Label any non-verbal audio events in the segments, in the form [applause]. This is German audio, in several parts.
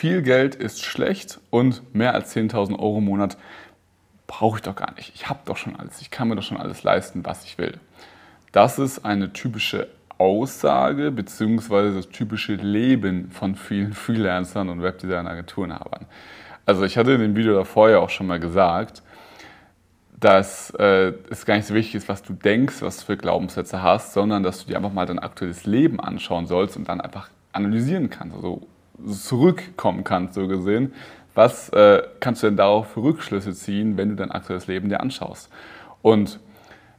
viel Geld ist schlecht und mehr als 10.000 Euro im Monat brauche ich doch gar nicht. Ich habe doch schon alles. Ich kann mir doch schon alles leisten, was ich will. Das ist eine typische Aussage bzw. das typische Leben von vielen Freelancern und Webdesign-Agenturenhabern. Also ich hatte in dem Video davor ja auch schon mal gesagt, dass äh, es gar nicht so wichtig ist, was du denkst, was du für Glaubenssätze hast, sondern dass du dir einfach mal dein aktuelles Leben anschauen sollst und dann einfach analysieren kannst, also zurückkommen kannst, so gesehen. Was äh, kannst du denn darauf für Rückschlüsse ziehen, wenn du dein aktuelles Leben dir anschaust? Und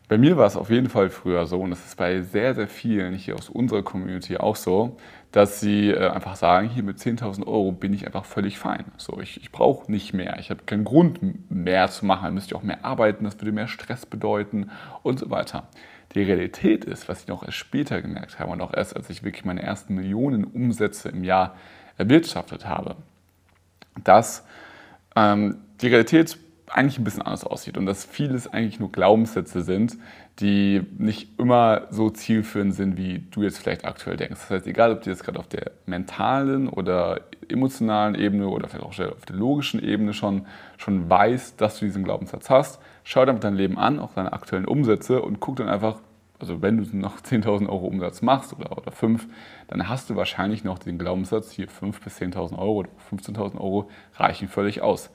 bei mir war es auf jeden Fall früher so, und das ist bei sehr, sehr vielen hier aus unserer Community auch so, dass sie äh, einfach sagen, hier mit 10.000 Euro bin ich einfach völlig fein. So, ich, ich brauche nicht mehr, ich habe keinen Grund mehr zu machen, dann müsst ihr auch mehr arbeiten, das würde mehr Stress bedeuten und so weiter. Die Realität ist, was ich noch erst später gemerkt habe und auch erst als ich wirklich meine ersten Millionen Umsätze im Jahr erwirtschaftet habe, dass ähm, die Realität eigentlich ein bisschen anders aussieht und dass vieles eigentlich nur Glaubenssätze sind, die nicht immer so zielführend sind, wie du jetzt vielleicht aktuell denkst. Das heißt, egal, ob du jetzt gerade auf der mentalen oder emotionalen Ebene oder vielleicht auch auf der logischen Ebene schon, schon weißt, dass du diesen Glaubenssatz hast, schau dir dein Leben an, auch deine aktuellen Umsätze und guck dann einfach, also wenn du noch [laughs] 10.000 Euro Umsatz machst oder, oder 5, dann hast du wahrscheinlich noch den Glaubenssatz, hier 5.000 bis 10.000 Euro oder 15.000 Euro reichen völlig aus.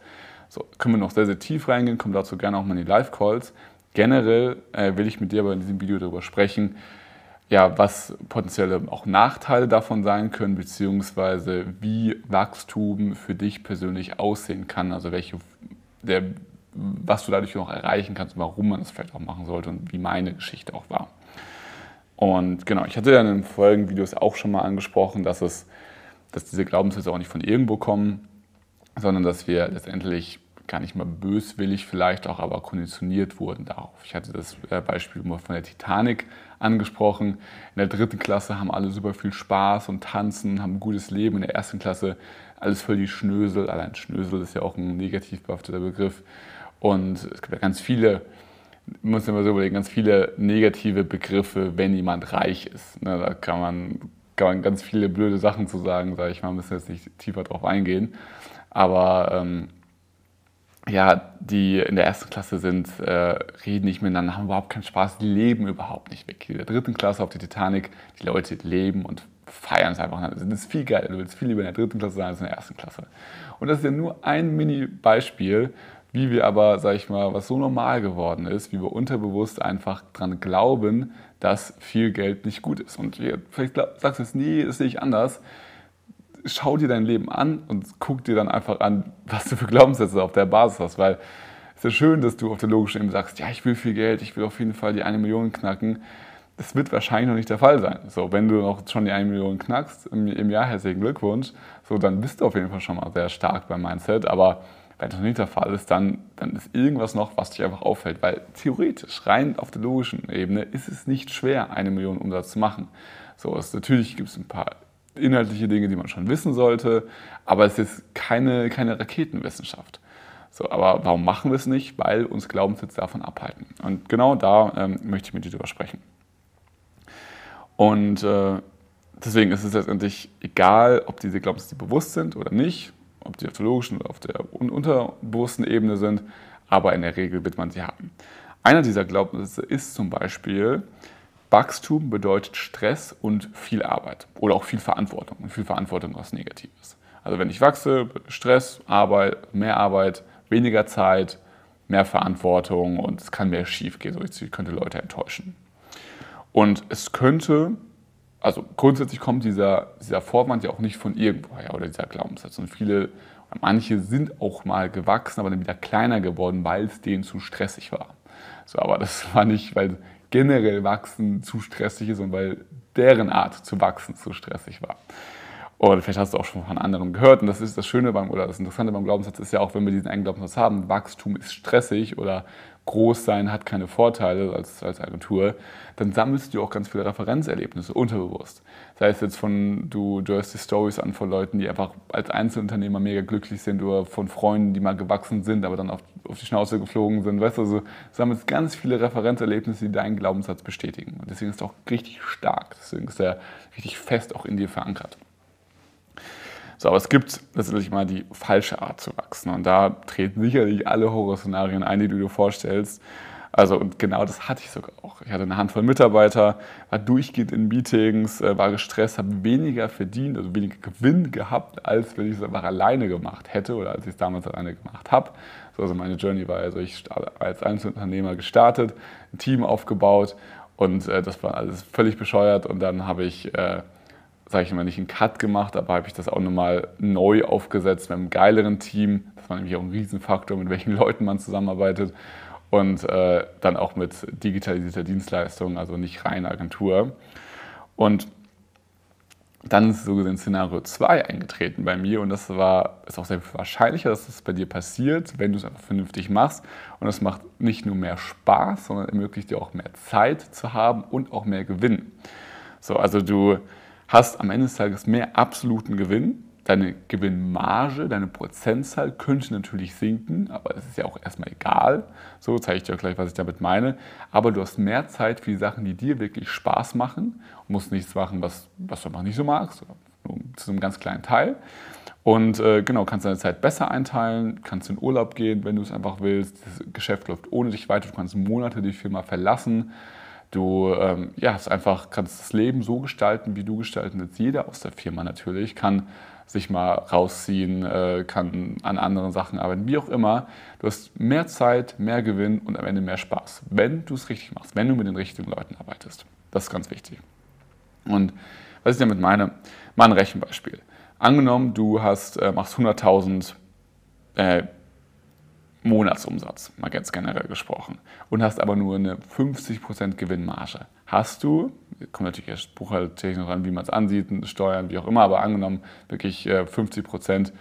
So, können wir noch sehr, sehr tief reingehen, kommen dazu gerne auch mal in die Live-Calls. Generell äh, will ich mit dir aber in diesem Video darüber sprechen, ja, was potenzielle auch Nachteile davon sein können, beziehungsweise wie Wachstum für dich persönlich aussehen kann, also welche, der, was du dadurch noch erreichen kannst, warum man das vielleicht auch machen sollte und wie meine Geschichte auch war. Und genau, ich hatte ja in den folgenden Videos auch schon mal angesprochen, dass es, dass diese Glaubenssätze auch nicht von irgendwo kommen, sondern dass wir letztendlich gar nicht mal böswillig vielleicht auch, aber konditioniert wurden darauf. Ich hatte das äh, Beispiel mal von der Titanic angesprochen. In der dritten Klasse haben alle super viel Spaß und tanzen, haben ein gutes Leben. In der ersten Klasse alles völlig Schnösel. Allein Schnösel ist ja auch ein negativ behafteter Begriff. Und es gibt ja ganz viele, muss man so überlegen, ganz viele negative Begriffe, wenn jemand reich ist. Ne, da kann man, kann man ganz viele blöde Sachen zu sagen, sage ich mal, müssen jetzt nicht tiefer drauf eingehen. Aber ähm, ja, die in der ersten Klasse sind, äh, reden nicht miteinander, haben überhaupt keinen Spaß, die leben überhaupt nicht weg. In der dritten Klasse auf der Titanic, die Leute leben und feiern es einfach. Das ist viel geiler. Du willst viel lieber in der dritten Klasse sein als in der ersten Klasse. Und das ist ja nur ein Mini-Beispiel, wie wir aber, sag ich mal, was so normal geworden ist, wie wir unterbewusst einfach dran glauben, dass viel Geld nicht gut ist. Und vielleicht sagst du jetzt, nee, das sehe ich anders schau dir dein Leben an und guck dir dann einfach an, was du für Glaubenssätze auf der Basis hast. Weil es ist ja schön, dass du auf der logischen Ebene sagst, ja, ich will viel Geld, ich will auf jeden Fall die eine Million knacken. Das wird wahrscheinlich noch nicht der Fall sein. So, wenn du noch schon die eine Million knackst im, im Jahr, herzlichen Glückwunsch. So, dann bist du auf jeden Fall schon mal sehr stark beim Mindset. Aber wenn das nicht der Fall ist, dann, dann ist irgendwas noch, was dich einfach auffällt. Weil theoretisch, rein auf der logischen Ebene, ist es nicht schwer, eine Million Umsatz zu machen. So, es, natürlich gibt es ein paar inhaltliche Dinge, die man schon wissen sollte, aber es ist keine, keine Raketenwissenschaft. So, aber warum machen wir es nicht? Weil uns Glaubenssätze davon abhalten. Und genau da ähm, möchte ich mit dir drüber sprechen. Und äh, deswegen ist es letztendlich egal, ob diese Glaubenssätze bewusst sind oder nicht, ob die auf der logischen oder auf der unterbewussten Ebene sind, aber in der Regel wird man sie haben. Einer dieser Glaubenssätze ist zum Beispiel, Wachstum bedeutet Stress und viel Arbeit oder auch viel Verantwortung. Und viel Verantwortung was Negatives. Also wenn ich wachse, Stress, Arbeit, mehr Arbeit, weniger Zeit, mehr Verantwortung und es kann mehr schief gehen. So, ich könnte Leute enttäuschen. Und es könnte, also grundsätzlich kommt dieser, dieser Vorwand ja auch nicht von irgendwoher oder dieser Glaubenssatz. Und viele, manche sind auch mal gewachsen, aber dann wieder kleiner geworden, weil es denen zu stressig war. So, aber das war nicht, weil generell Wachsen zu stressig ist und weil deren Art zu wachsen zu stressig war. Oder vielleicht hast du auch schon von anderen gehört. Und das ist das Schöne beim, oder das Interessante beim Glaubenssatz ist ja auch, wenn wir diesen einen Glaubenssatz haben, Wachstum ist stressig oder Großsein hat keine Vorteile als, als Agentur, dann sammelst du auch ganz viele Referenzerlebnisse unterbewusst. Sei es jetzt von, du, du hörst die Stories an von Leuten, die einfach als Einzelunternehmer mega glücklich sind oder von Freunden, die mal gewachsen sind, aber dann auf, auf die Schnauze geflogen sind. Weißt du, also sammelst ganz viele Referenzerlebnisse, die deinen Glaubenssatz bestätigen. Und deswegen ist er auch richtig stark. Deswegen ist er richtig fest auch in dir verankert. So, aber es gibt letztendlich mal die falsche Art zu wachsen. Und da treten sicherlich alle Horrorszenarien ein, die du dir vorstellst. Also und genau das hatte ich sogar auch. Ich hatte eine Handvoll Mitarbeiter, war durchgehend in Meetings, äh, war gestresst, habe weniger verdient, also weniger Gewinn gehabt, als wenn ich es einfach alleine gemacht hätte oder als ich es damals alleine gemacht habe. So, also meine Journey war also ich als Einzelunternehmer gestartet, ein Team aufgebaut und äh, das war alles völlig bescheuert und dann habe ich äh, sage ich mal, nicht einen Cut gemacht, aber habe ich das auch nochmal neu aufgesetzt mit einem geileren Team. Das war nämlich auch ein Riesenfaktor, mit welchen Leuten man zusammenarbeitet und äh, dann auch mit digitalisierter Dienstleistung, also nicht reine Agentur. Und dann ist so gesehen Szenario 2 eingetreten bei mir und das war, ist auch sehr wahrscheinlicher, dass das bei dir passiert, wenn du es einfach vernünftig machst. Und das macht nicht nur mehr Spaß, sondern ermöglicht dir auch mehr Zeit zu haben und auch mehr Gewinn. So, also du hast am Ende des Tages mehr absoluten Gewinn, Deine Gewinnmarge, deine Prozentzahl könnte natürlich sinken, aber das ist ja auch erstmal egal. So zeige ich dir auch gleich, was ich damit meine. Aber du hast mehr Zeit für die Sachen, die dir wirklich Spaß machen. Du musst nichts machen, was, was du einfach nicht so magst, nur zu einem ganz kleinen Teil. Und äh, genau, kannst deine Zeit besser einteilen, kannst in Urlaub gehen, wenn du es einfach willst. Das Geschäft läuft ohne dich weiter, du kannst Monate die Firma verlassen. Du ähm, ja, hast einfach, kannst das Leben so gestalten, wie du gestalten willst. Jeder aus der Firma natürlich kann sich mal rausziehen, äh, kann an anderen Sachen arbeiten, wie auch immer. Du hast mehr Zeit, mehr Gewinn und am Ende mehr Spaß, wenn du es richtig machst, wenn du mit den richtigen Leuten arbeitest. Das ist ganz wichtig. Und was ich damit meine, mal ein Rechenbeispiel. Angenommen, du hast, äh, machst 100.000 äh, Monatsumsatz, mal ganz generell gesprochen, und hast aber nur eine 50% Gewinnmarge. Hast du, kommt natürlich erst buchhalterisch noch an, wie man es ansieht, Steuern, wie auch immer, aber angenommen wirklich 50% äh,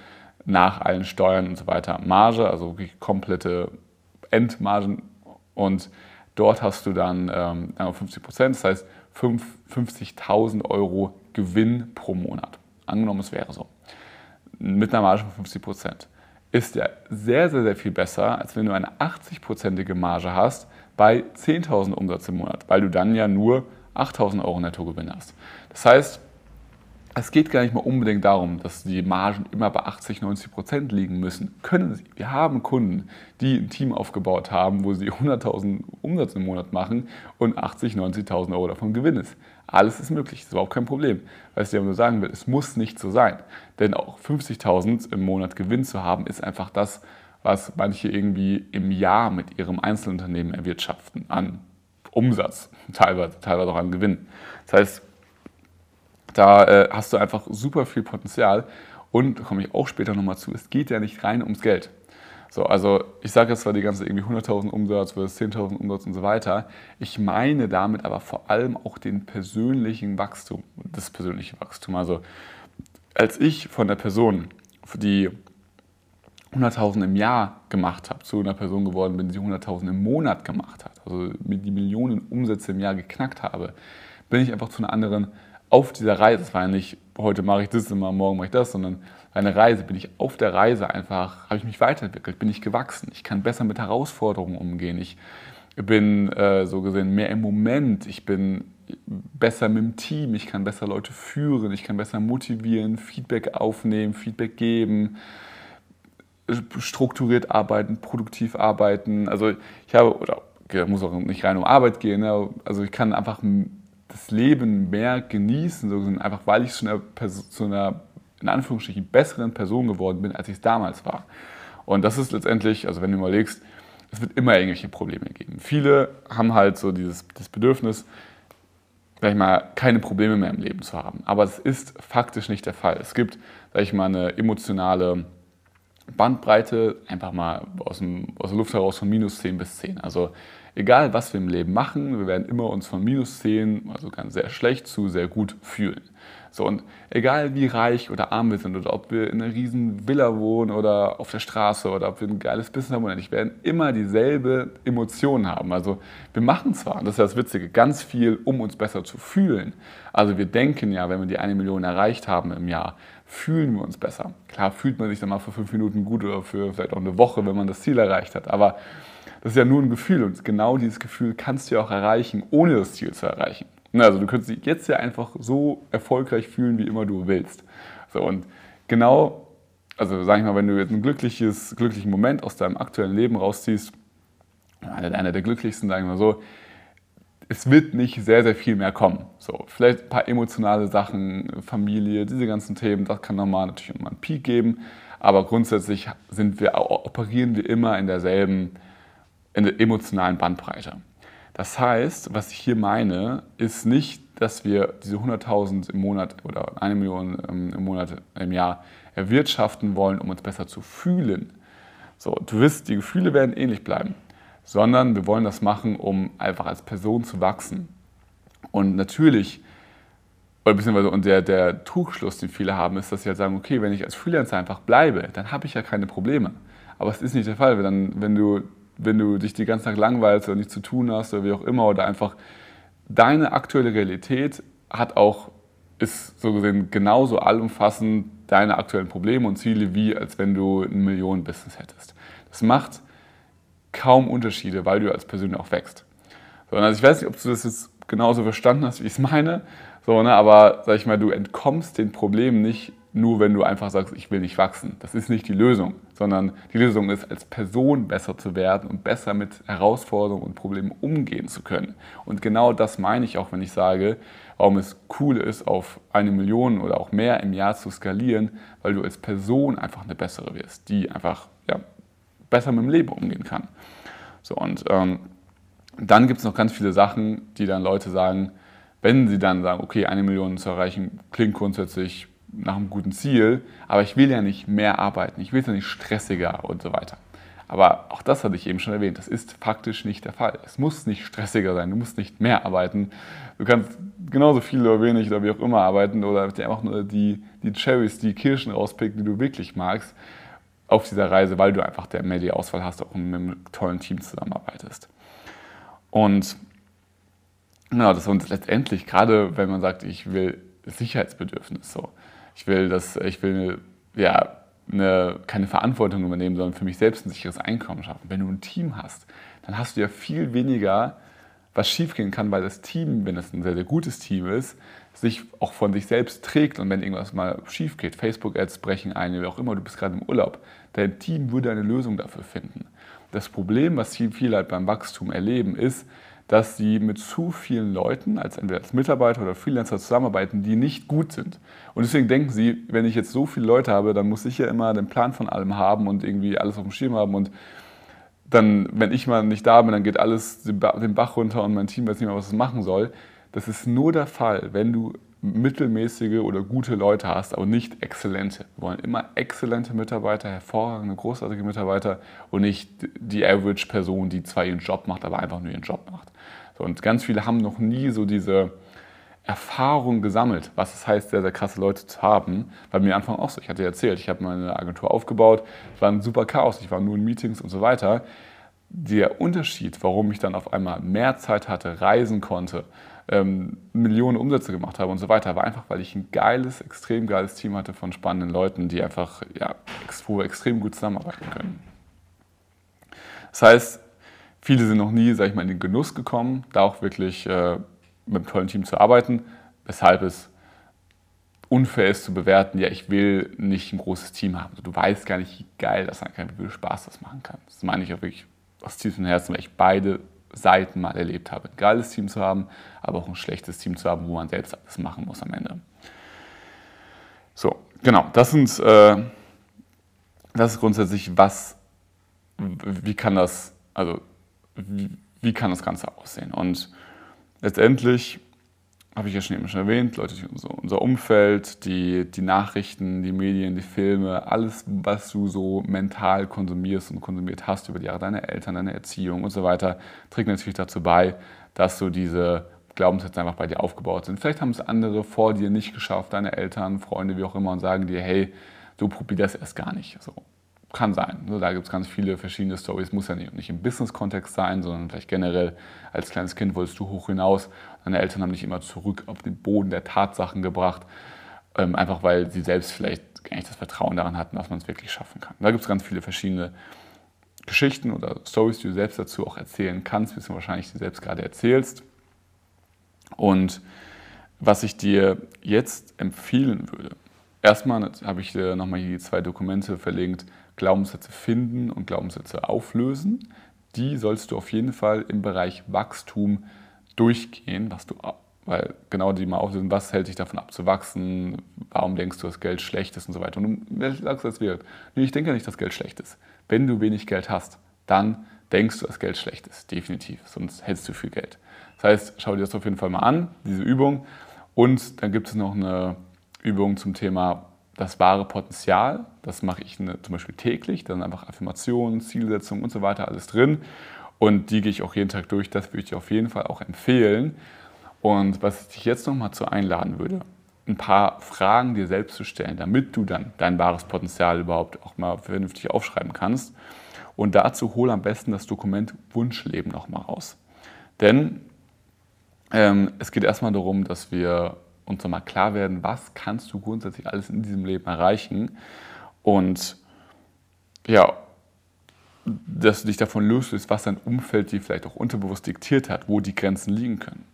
nach allen Steuern und so weiter Marge, also wirklich komplette Endmargen und dort hast du dann ähm, 50% das heißt 50.000 Euro Gewinn pro Monat. Angenommen, es wäre so. Mit einer Marge von 50 ist ja sehr, sehr, sehr viel besser, als wenn du eine 80-prozentige Marge hast bei 10.000 Umsatz im Monat, weil du dann ja nur 8.000 Euro Nettogewinn hast. Das heißt, es geht gar nicht mal unbedingt darum, dass die Margen immer bei 80, 90 Prozent liegen müssen. Können sie. Wir haben Kunden, die ein Team aufgebaut haben, wo sie 100.000 Umsatz im Monat machen und 80, 90.000 Euro davon Gewinn ist. Alles ist möglich, das ist überhaupt kein Problem. Was ich dir nur sagen will, es muss nicht so sein. Denn auch 50.000 im Monat Gewinn zu haben, ist einfach das, was manche irgendwie im Jahr mit ihrem Einzelunternehmen erwirtschaften an Umsatz, teilweise, teilweise auch an Gewinn. Das heißt, da äh, hast du einfach super viel Potenzial und da komme ich auch später nochmal zu, es geht ja nicht rein ums Geld. So, also ich sage jetzt zwar die ganze irgendwie 100.000 Umsatz versus 10.000 Umsatz und so weiter. Ich meine damit aber vor allem auch den persönlichen Wachstum, das persönliche Wachstum. Also als ich von der Person, die 100.000 im Jahr gemacht habe, zu einer Person geworden bin, die 100.000 im Monat gemacht hat, also die Millionen Umsätze im Jahr geknackt habe, bin ich einfach zu einer anderen auf dieser Reise. Das war ja nicht, heute mache ich das immer, morgen mache ich das, sondern eine Reise, bin ich auf der Reise einfach, habe ich mich weiterentwickelt, bin ich gewachsen. Ich kann besser mit Herausforderungen umgehen. Ich bin äh, so gesehen mehr im Moment. Ich bin besser mit dem Team. Ich kann besser Leute führen. Ich kann besser motivieren, Feedback aufnehmen, Feedback geben strukturiert arbeiten, produktiv arbeiten. Also ich habe, oder muss auch nicht rein um Arbeit gehen, ne? also ich kann einfach das Leben mehr genießen, so einfach weil ich zu einer, zu einer in Anführungsstrichen besseren Person geworden bin, als ich es damals war. Und das ist letztendlich, also wenn du überlegst, es wird immer irgendwelche Probleme geben. Viele haben halt so dieses das Bedürfnis, sag ich mal, keine Probleme mehr im Leben zu haben. Aber es ist faktisch nicht der Fall. Es gibt, sag ich mal, eine emotionale Bandbreite, einfach mal aus, dem, aus der Luft heraus von minus 10 bis 10. Also egal, was wir im Leben machen, wir werden immer uns von minus 10, also ganz sehr schlecht, zu sehr gut fühlen. So, und egal wie reich oder arm wir sind oder ob wir in einer riesen Villa wohnen oder auf der Straße oder ob wir ein geiles Business haben oder nicht, wir werden immer dieselbe Emotion haben. Also wir machen zwar, und das ist das Witzige, ganz viel, um uns besser zu fühlen. Also wir denken ja, wenn wir die eine Million erreicht haben im Jahr, fühlen wir uns besser. Klar fühlt man sich dann mal für fünf Minuten gut oder für vielleicht auch eine Woche, wenn man das Ziel erreicht hat. Aber das ist ja nur ein Gefühl und genau dieses Gefühl kannst du ja auch erreichen, ohne das Ziel zu erreichen. Also du könntest dich jetzt ja einfach so erfolgreich fühlen, wie immer du willst. So, und genau, also sag ich mal, wenn du jetzt einen glückliches, glücklichen Moment aus deinem aktuellen Leben rausziehst, einer, der glücklichsten, sagen wir mal so, es wird nicht sehr, sehr viel mehr kommen. So, vielleicht ein paar emotionale Sachen, Familie, diese ganzen Themen, das kann nochmal natürlich immer einen Peak geben, aber grundsätzlich sind wir, operieren wir immer in derselben in der emotionalen Bandbreite. Das heißt, was ich hier meine, ist nicht, dass wir diese 100.000 im Monat oder eine Million ähm, im Monat im Jahr erwirtschaften wollen, um uns besser zu fühlen. So, du wirst, die Gefühle werden ähnlich bleiben sondern wir wollen das machen, um einfach als Person zu wachsen. Und natürlich, oder beziehungsweise und der, der Trugschluss, den viele haben, ist, dass sie halt sagen, okay, wenn ich als Freelancer einfach bleibe, dann habe ich ja keine Probleme. Aber es ist nicht der Fall, dann, wenn, du, wenn du dich die ganze Tag langweilst oder nichts zu tun hast oder wie auch immer oder einfach deine aktuelle Realität hat auch, ist so gesehen genauso allumfassend deine aktuellen Probleme und Ziele, wie als wenn du ein Millionen-Business hättest. Das macht kaum Unterschiede, weil du als Person auch wächst. So, also ich weiß nicht, ob du das jetzt genauso verstanden hast, wie ich es meine, so, ne, aber sag ich mal, du entkommst den Problemen nicht nur, wenn du einfach sagst, ich will nicht wachsen. Das ist nicht die Lösung, sondern die Lösung ist, als Person besser zu werden und besser mit Herausforderungen und Problemen umgehen zu können. Und genau das meine ich auch, wenn ich sage, warum es cool ist, auf eine Million oder auch mehr im Jahr zu skalieren, weil du als Person einfach eine bessere wirst, die einfach ja, besser mit dem Leben umgehen kann. So, und ähm, dann gibt es noch ganz viele Sachen, die dann Leute sagen, wenn sie dann sagen, okay, eine Million zu erreichen, klingt grundsätzlich nach einem guten Ziel, aber ich will ja nicht mehr arbeiten, ich will ja nicht stressiger und so weiter. Aber auch das hatte ich eben schon erwähnt, das ist faktisch nicht der Fall. Es muss nicht stressiger sein, du musst nicht mehr arbeiten. Du kannst genauso viel oder wenig oder wie auch immer arbeiten oder dir einfach nur die, die Cherries, die Kirschen rauspicken, die du wirklich magst auf dieser Reise, weil du einfach der mehr die Auswahl hast, auch mit einem tollen Team zusammenarbeitest. Und genau, das uns letztendlich, gerade wenn man sagt, ich will Sicherheitsbedürfnis, so, ich will, dass ich will, ja, eine, keine Verantwortung übernehmen, sondern für mich selbst ein sicheres Einkommen schaffen. Wenn du ein Team hast, dann hast du ja viel weniger, was schiefgehen kann, weil das Team, wenn es ein sehr, sehr gutes Team ist, sich auch von sich selbst trägt und wenn irgendwas mal schief geht, Facebook-Ads brechen ein, wie auch immer, du bist gerade im Urlaub, dein Team würde eine Lösung dafür finden. Das Problem, was viele halt beim Wachstum erleben, ist, dass sie mit zu vielen Leuten, als entweder als Mitarbeiter oder Freelancer zusammenarbeiten, die nicht gut sind. Und deswegen denken sie, wenn ich jetzt so viele Leute habe, dann muss ich ja immer den Plan von allem haben und irgendwie alles auf dem Schirm haben und dann, wenn ich mal nicht da bin, dann geht alles den Bach runter und mein Team weiß nicht mehr, was es machen soll. Das ist nur der Fall, wenn du mittelmäßige oder gute Leute hast, aber nicht exzellente. Wir wollen immer exzellente Mitarbeiter, hervorragende, großartige Mitarbeiter und nicht die Average-Person, die zwar ihren Job macht, aber einfach nur ihren Job macht. So, und ganz viele haben noch nie so diese Erfahrung gesammelt, was es heißt, sehr, sehr krasse Leute zu haben. Bei mir Anfang auch so. Ich hatte ja erzählt, ich habe meine Agentur aufgebaut, es war ein super Chaos, ich war nur in Meetings und so weiter. Der Unterschied, warum ich dann auf einmal mehr Zeit hatte, reisen konnte, ähm, Millionen Umsätze gemacht habe und so weiter, war einfach, weil ich ein geiles, extrem geiles Team hatte von spannenden Leuten, die einfach ja, extrem gut zusammenarbeiten können. Das heißt, viele sind noch nie, sag ich mal, in den Genuss gekommen, da auch wirklich äh, mit einem tollen Team zu arbeiten, weshalb es unfair ist zu bewerten, ja, ich will nicht ein großes Team haben. Du weißt gar nicht, wie geil das sein kann, wie viel Spaß das machen kann. Das meine ich auch wirklich aus tiefstem Herzen, weil ich beide Seiten mal erlebt habe. Ein geiles Team zu haben, aber auch ein schlechtes Team zu haben, wo man selbst alles machen muss am Ende. So, genau, das sind, äh, das ist grundsätzlich, was, wie kann das, also wie, kann das Ganze aussehen? Und letztendlich habe ich ja schon eben schon erwähnt, Leute, so unser Umfeld, die, die Nachrichten, die Medien, die Filme, alles, was du so mental konsumierst und konsumiert hast über die Jahre, deine Eltern, deine Erziehung und so weiter, trägt natürlich dazu bei, dass du diese Glaubenssätze einfach bei dir aufgebaut sind. Vielleicht haben es andere vor dir nicht geschafft, deine Eltern, Freunde, wie auch immer, und sagen dir, hey, du probier das erst gar nicht. So, kann sein. Da gibt es ganz viele verschiedene Stories. Muss ja nicht, nicht im Business-Kontext sein, sondern vielleicht generell als kleines Kind wolltest du hoch hinaus. Deine Eltern haben dich immer zurück auf den Boden der Tatsachen gebracht, ähm, einfach weil sie selbst vielleicht gar nicht das Vertrauen daran hatten, dass man es wirklich schaffen kann. Da gibt es ganz viele verschiedene Geschichten oder Stories, die du selbst dazu auch erzählen kannst, wie du wahrscheinlich dir selbst gerade erzählst. Und was ich dir jetzt empfehlen würde, erstmal habe ich dir nochmal hier die zwei Dokumente verlinkt, Glaubenssätze finden und Glaubenssätze auflösen. Die sollst du auf jeden Fall im Bereich Wachstum durchgehen, was du, weil genau die mal auflösen, was hält dich davon ab zu wachsen, warum denkst du, dass Geld schlecht ist und so weiter. Und du sagst das wird. Nee, ich denke nicht, dass Geld schlecht ist. Wenn du wenig Geld hast, dann denkst du, dass Geld schlecht ist. Definitiv. Sonst hältst du viel Geld. Das heißt, schau dir das auf jeden Fall mal an, diese Übung. Und dann gibt es noch eine Übung zum Thema das wahre Potenzial. Das mache ich eine, zum Beispiel täglich. Dann einfach Affirmationen, Zielsetzungen und so weiter, alles drin. Und die gehe ich auch jeden Tag durch. Das würde ich dir auf jeden Fall auch empfehlen. Und was ich dich jetzt nochmal zu einladen würde, ein paar Fragen dir selbst zu stellen, damit du dann dein wahres Potenzial überhaupt auch mal vernünftig aufschreiben kannst. Und dazu hol am besten das Dokument Wunschleben nochmal raus. Denn ähm, es geht erstmal darum, dass wir uns nochmal klar werden, was kannst du grundsätzlich alles in diesem Leben erreichen. Und ja, dass du dich davon löst, was dein Umfeld dir vielleicht auch unterbewusst diktiert hat, wo die Grenzen liegen können.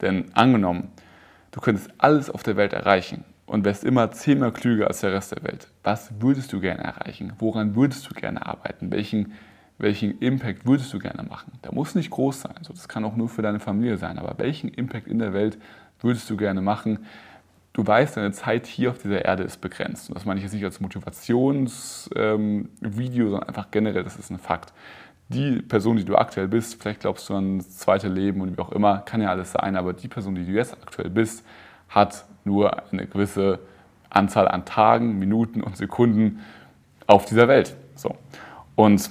Denn angenommen, du könntest alles auf der Welt erreichen und wärst immer zehnmal klüger als der Rest der Welt. Was würdest du gerne erreichen? Woran würdest du gerne arbeiten? Welchen, welchen Impact würdest du gerne machen? Der muss nicht groß sein, das kann auch nur für deine Familie sein, aber welchen Impact in der Welt würdest du gerne machen? Du weißt, deine Zeit hier auf dieser Erde ist begrenzt. Und das meine ich jetzt nicht als Motivationsvideo, ähm, sondern einfach generell, das ist ein Fakt. Die Person, die du aktuell bist, vielleicht glaubst du an das zweite Leben und wie auch immer, kann ja alles sein, aber die Person, die du jetzt aktuell bist, hat nur eine gewisse Anzahl an Tagen, Minuten und Sekunden auf dieser Welt. So. Und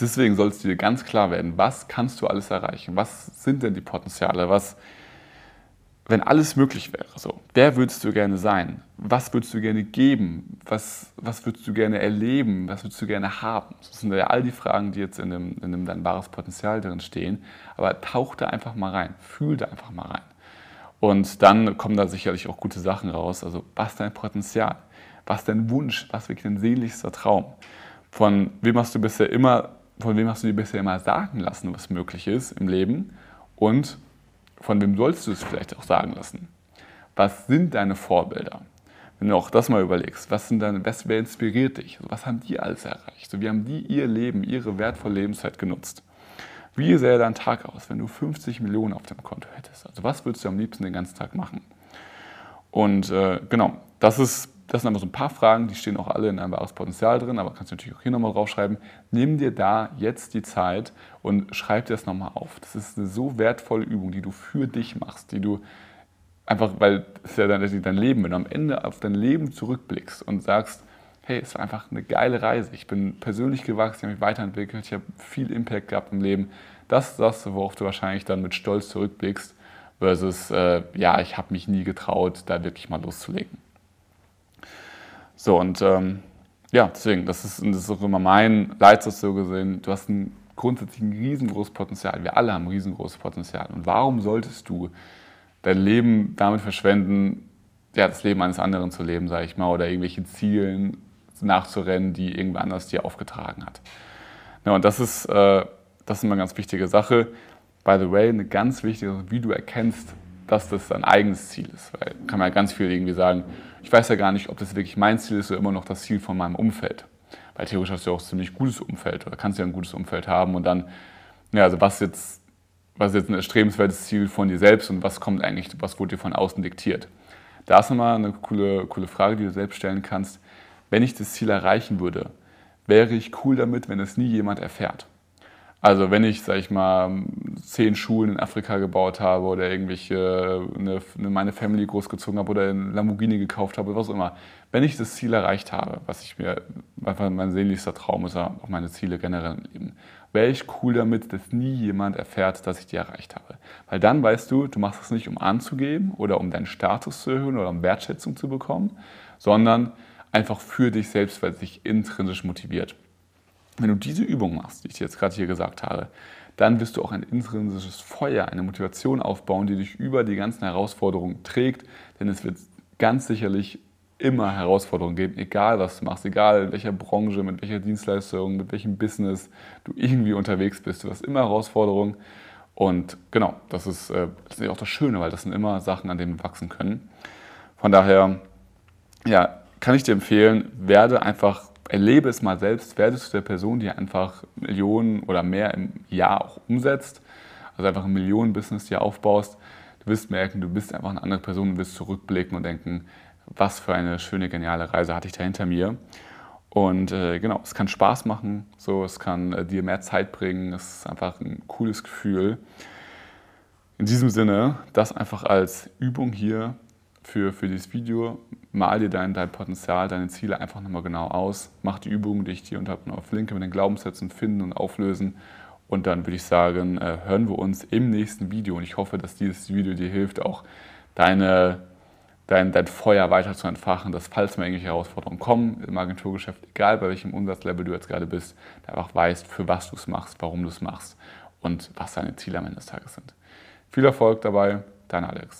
deswegen soll es dir ganz klar werden, was kannst du alles erreichen? Was sind denn die Potenziale? Was wenn alles möglich wäre, so, wer würdest du gerne sein? Was würdest du gerne geben? Was, was würdest du gerne erleben? Was würdest du gerne haben? Das sind ja all die Fragen, die jetzt in dem, in dem dein wahres Potenzial drin stehen. Aber tauch da einfach mal rein, fühl da einfach mal rein. Und dann kommen da sicherlich auch gute Sachen raus. Also, was dein Potenzial? Was dein Wunsch? Was wirklich dein sehnlichster Traum? Von wem hast du bisher immer, von wem hast du dir bisher immer sagen lassen, was möglich ist im Leben? Und von wem sollst du es vielleicht auch sagen lassen? Was sind deine Vorbilder? Wenn du auch das mal überlegst, was sind deine, was, wer inspiriert dich? Was haben die alles erreicht? Wie haben die ihr Leben, ihre wertvolle Lebenszeit genutzt? Wie sähe dein Tag aus, wenn du 50 Millionen auf dem Konto hättest? Also was würdest du am liebsten den ganzen Tag machen? Und äh, genau, das, ist, das sind aber so ein paar Fragen, die stehen auch alle in einem wahres Potenzial drin, aber kannst du natürlich auch hier nochmal draufschreiben. Nimm dir da jetzt die Zeit und schreib dir das nochmal auf. Das ist eine so wertvolle Übung, die du für dich machst, die du einfach, weil es ja dein, dein Leben, wenn du am Ende auf dein Leben zurückblickst und sagst, hey, es war einfach eine geile Reise. Ich bin persönlich gewachsen, ich habe mich weiterentwickelt, ich habe viel Impact gehabt im Leben. Das ist das, worauf du wahrscheinlich dann mit Stolz zurückblickst, versus, äh, ja, ich habe mich nie getraut, da wirklich mal loszulegen. So, und ähm, ja, deswegen, das ist, das ist auch immer mein Leitsatz so gesehen. Du hast ein grundsätzlich ein riesengroßes Potenzial. Wir alle haben ein riesengroßes Potenzial. Und warum solltest du dein Leben damit verschwenden, ja, das Leben eines anderen zu leben, sage ich mal, oder irgendwelchen Zielen nachzurennen, die irgendwer anders dir aufgetragen hat. Ja, und das ist, äh, das ist eine ganz wichtige Sache. By the way, eine ganz wichtige Sache, wie du erkennst, dass das dein eigenes Ziel ist. Weil kann man ja ganz viel irgendwie sagen, ich weiß ja gar nicht, ob das wirklich mein Ziel ist oder immer noch das Ziel von meinem Umfeld. Weil theoretisch hast du ja auch ein ziemlich gutes Umfeld oder kannst ja ein gutes Umfeld haben und dann, ja, also was jetzt, was ist jetzt ein erstrebenswertes Ziel von dir selbst und was kommt eigentlich, was wurde dir von außen diktiert? Da ist nochmal eine coole, coole Frage, die du selbst stellen kannst wenn ich das Ziel erreichen würde, wäre ich cool damit, wenn es nie jemand erfährt. Also wenn ich, sag ich mal, zehn Schulen in Afrika gebaut habe oder irgendwelche, eine, meine Family großgezogen habe oder ein Lamborghini gekauft habe, was auch immer. Wenn ich das Ziel erreicht habe, was ich mir, einfach mein sehnlichster Traum ist, auch meine Ziele generell im Leben, wäre ich cool damit, dass nie jemand erfährt, dass ich die erreicht habe. Weil dann weißt du, du machst es nicht, um anzugeben oder um deinen Status zu erhöhen oder um Wertschätzung zu bekommen, sondern einfach für dich selbst, weil es dich intrinsisch motiviert. Wenn du diese Übung machst, die ich dir jetzt gerade hier gesagt habe, dann wirst du auch ein intrinsisches Feuer, eine Motivation aufbauen, die dich über die ganzen Herausforderungen trägt, denn es wird ganz sicherlich immer Herausforderungen geben, egal was du machst, egal in welcher Branche, mit welcher Dienstleistung, mit welchem Business du irgendwie unterwegs bist. Du hast immer Herausforderungen und genau, das ist, äh, das ist auch das Schöne, weil das sind immer Sachen, an denen wir wachsen können. Von daher ja, kann ich dir empfehlen, werde einfach, erlebe es mal selbst, werde zu der Person, die einfach Millionen oder mehr im Jahr auch umsetzt, also einfach ein Millionen-Business dir aufbaust. Du wirst merken, du bist einfach eine andere Person und wirst zurückblicken und denken, was für eine schöne, geniale Reise hatte ich da hinter mir. Und äh, genau, es kann Spaß machen, so, es kann äh, dir mehr Zeit bringen, es ist einfach ein cooles Gefühl. In diesem Sinne, das einfach als Übung hier für, für dieses Video. Mal dir dein, dein Potenzial, deine Ziele einfach nochmal genau aus. Mach die Übungen, die ich dir unten auf Linke mit den Glaubenssätzen finden und auflösen. Und dann würde ich sagen, äh, hören wir uns im nächsten Video. Und ich hoffe, dass dieses Video dir hilft, auch deine, dein, dein Feuer weiter zu entfachen, dass falls mal irgendwelche Herausforderungen kommen im Agenturgeschäft, egal bei welchem Umsatzlevel du jetzt gerade bist, einfach weißt, für was du es machst, warum du es machst und was deine Ziele am Ende des Tages sind. Viel Erfolg dabei, dein Alex.